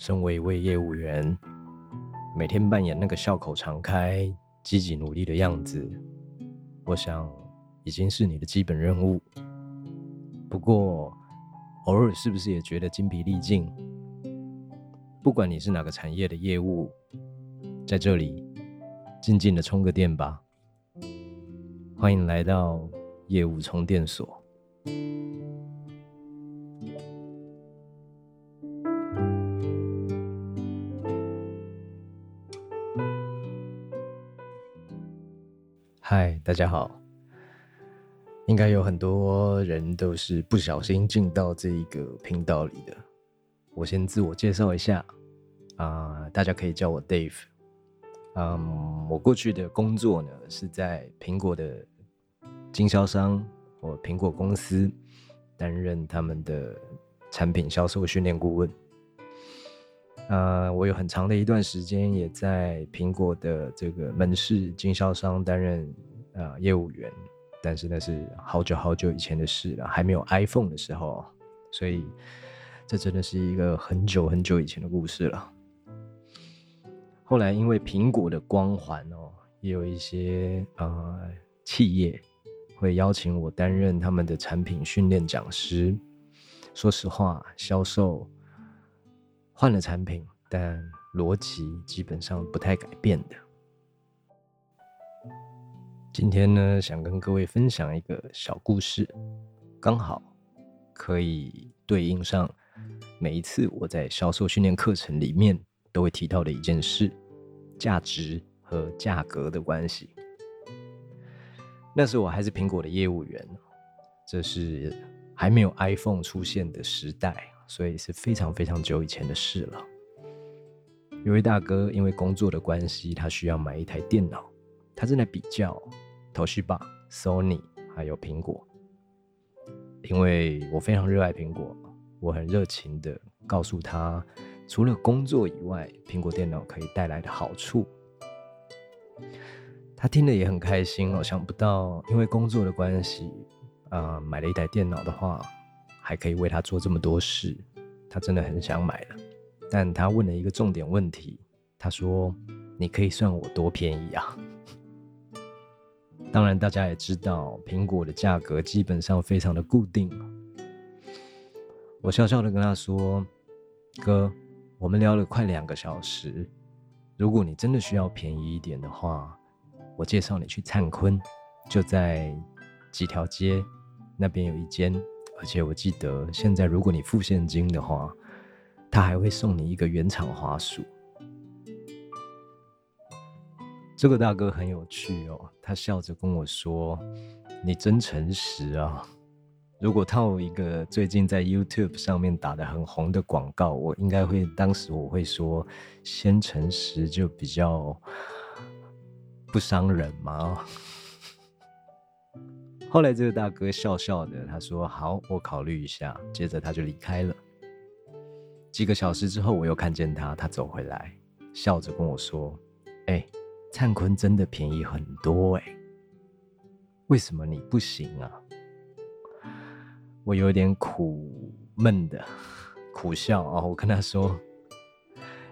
身为一位业务员，每天扮演那个笑口常开、积极努力的样子，我想已经是你的基本任务。不过，偶尔是不是也觉得精疲力尽？不管你是哪个产业的业务，在这里静静的充个电吧。欢迎来到业务充电所。嗨，大家好。应该有很多人都是不小心进到这一个频道里的。我先自我介绍一下啊，大家可以叫我 Dave。嗯，我过去的工作呢是在苹果的经销商或苹果公司担任他们的产品销售训练顾问。呃，我有很长的一段时间也在苹果的这个门市经销商担任啊业务员，但是那是好久好久以前的事了，还没有 iPhone 的时候，所以这真的是一个很久很久以前的故事了。后来因为苹果的光环哦，也有一些呃企业会邀请我担任他们的产品训练讲师。说实话，销售。换了产品，但逻辑基本上不太改变的。今天呢，想跟各位分享一个小故事，刚好可以对应上每一次我在销售训练课程里面都会提到的一件事：价值和价格的关系。那时我还是苹果的业务员，这是还没有 iPhone 出现的时代。所以是非常非常久以前的事了。有位大哥因为工作的关系，他需要买一台电脑，他正在比较 Toshiba、Sony 还有苹果。因为我非常热爱苹果，我很热情的告诉他，除了工作以外，苹果电脑可以带来的好处。他听了也很开心哦，想不到因为工作的关系，啊，买了一台电脑的话。还可以为他做这么多事，他真的很想买了。但他问了一个重点问题，他说：“你可以算我多便宜啊？”当然，大家也知道，苹果的价格基本上非常的固定。我笑笑的跟他说：“哥，我们聊了快两个小时，如果你真的需要便宜一点的话，我介绍你去灿坤，就在几条街那边有一间。”而且我记得，现在如果你付现金的话，他还会送你一个原厂滑鼠。这个大哥很有趣哦，他笑着跟我说：“你真诚实啊！”如果套一个最近在 YouTube 上面打的很红的广告，我应该会当时我会说：“先诚实就比较不伤人嘛。”后来这个大哥笑笑的，他说：“好，我考虑一下。”接着他就离开了。几个小时之后，我又看见他，他走回来，笑着跟我说：“哎，灿坤真的便宜很多哎，为什么你不行啊？”我有点苦闷的苦笑啊，我跟他说：“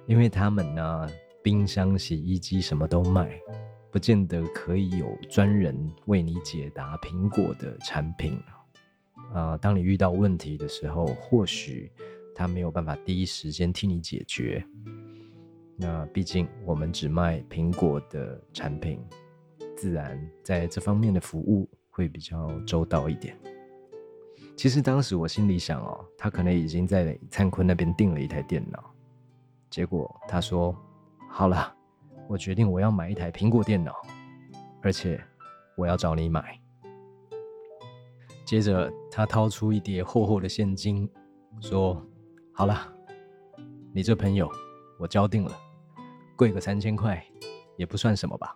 因为他们呢，冰箱、洗衣机什么都卖。”不见得可以有专人为你解答苹果的产品啊！当你遇到问题的时候，或许他没有办法第一时间替你解决。那毕竟我们只卖苹果的产品，自然在这方面的服务会比较周到一点。其实当时我心里想哦，他可能已经在灿坤那边订了一台电脑，结果他说：“好了。”我决定我要买一台苹果电脑，而且我要找你买。接着他掏出一叠厚厚的现金，说：“好了，你这朋友我交定了，贵个三千块也不算什么吧。”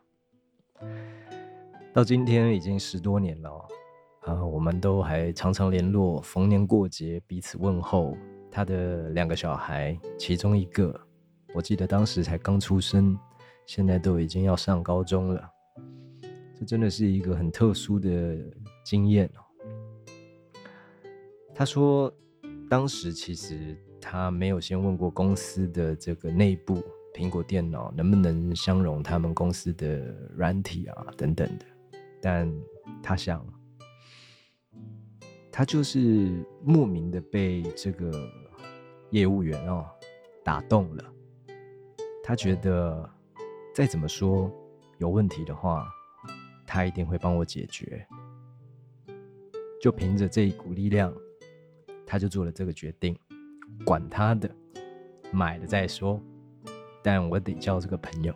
到今天已经十多年了，啊，我们都还常常联络，逢年过节彼此问候。他的两个小孩，其中一个我记得当时才刚出生。现在都已经要上高中了，这真的是一个很特殊的经验哦。他说，当时其实他没有先问过公司的这个内部，苹果电脑能不能相容他们公司的软体啊等等的。但他想，他就是莫名的被这个业务员哦打动了。他觉得再怎么说有问题的话，他一定会帮我解决。就凭着这一股力量，他就做了这个决定。管他的，买了再说。但我得交这个朋友。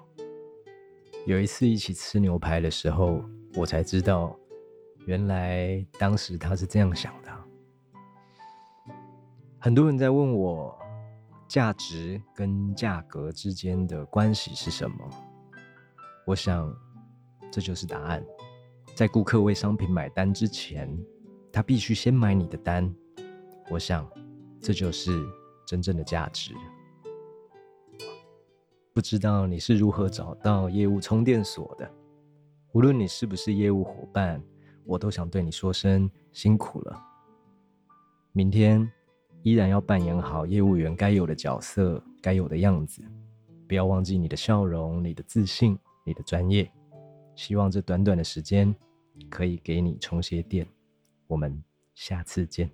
有一次一起吃牛排的时候，我才知道，原来当时他是这样想的。很多人在问我，价值跟价格之间的关系是什么？我想，这就是答案。在顾客为商品买单之前，他必须先买你的单。我想。这就是真正的价值。不知道你是如何找到业务充电所的？无论你是不是业务伙伴，我都想对你说声辛苦了。明天依然要扮演好业务员该有的角色、该有的样子，不要忘记你的笑容、你的自信、你的专业。希望这短短的时间可以给你充些电。我们下次见。